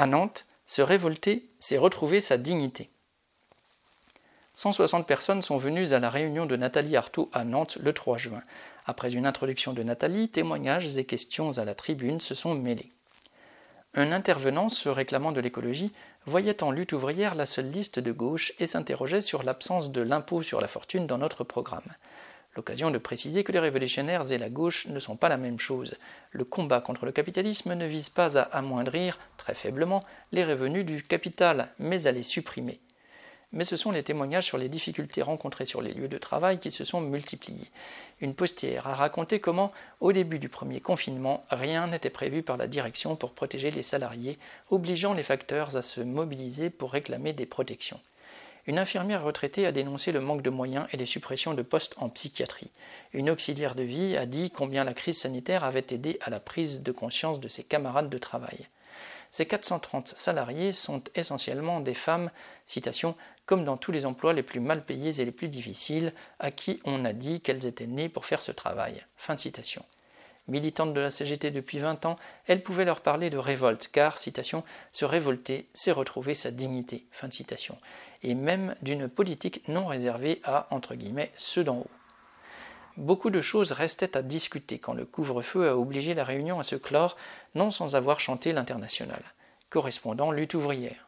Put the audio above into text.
À Nantes, se révolter, c'est retrouver sa dignité. 160 personnes sont venues à la réunion de Nathalie Artaud à Nantes le 3 juin. Après une introduction de Nathalie, témoignages et questions à la tribune se sont mêlés. Un intervenant se réclamant de l'écologie voyait en lutte ouvrière la seule liste de gauche et s'interrogeait sur l'absence de l'impôt sur la fortune dans notre programme. L'occasion de préciser que les révolutionnaires et la gauche ne sont pas la même chose. Le combat contre le capitalisme ne vise pas à amoindrir, très faiblement, les revenus du capital, mais à les supprimer mais ce sont les témoignages sur les difficultés rencontrées sur les lieux de travail qui se sont multipliés. Une postière a raconté comment, au début du premier confinement, rien n'était prévu par la direction pour protéger les salariés, obligeant les facteurs à se mobiliser pour réclamer des protections. Une infirmière retraitée a dénoncé le manque de moyens et les suppressions de postes en psychiatrie. Une auxiliaire de vie a dit combien la crise sanitaire avait aidé à la prise de conscience de ses camarades de travail. Ces 430 salariés sont essentiellement des femmes, citation, comme dans tous les emplois les plus mal payés et les plus difficiles, à qui on a dit qu'elles étaient nées pour faire ce travail. Fin de citation. Militante de la CGT depuis 20 ans, elle pouvait leur parler de révolte, car, citation, se révolter, c'est retrouver sa dignité, fin de citation, et même d'une politique non réservée à, entre guillemets, ceux d'en haut. Beaucoup de choses restaient à discuter quand le couvre-feu a obligé la réunion à se clore, non sans avoir chanté l'international. Correspondant lutte ouvrière.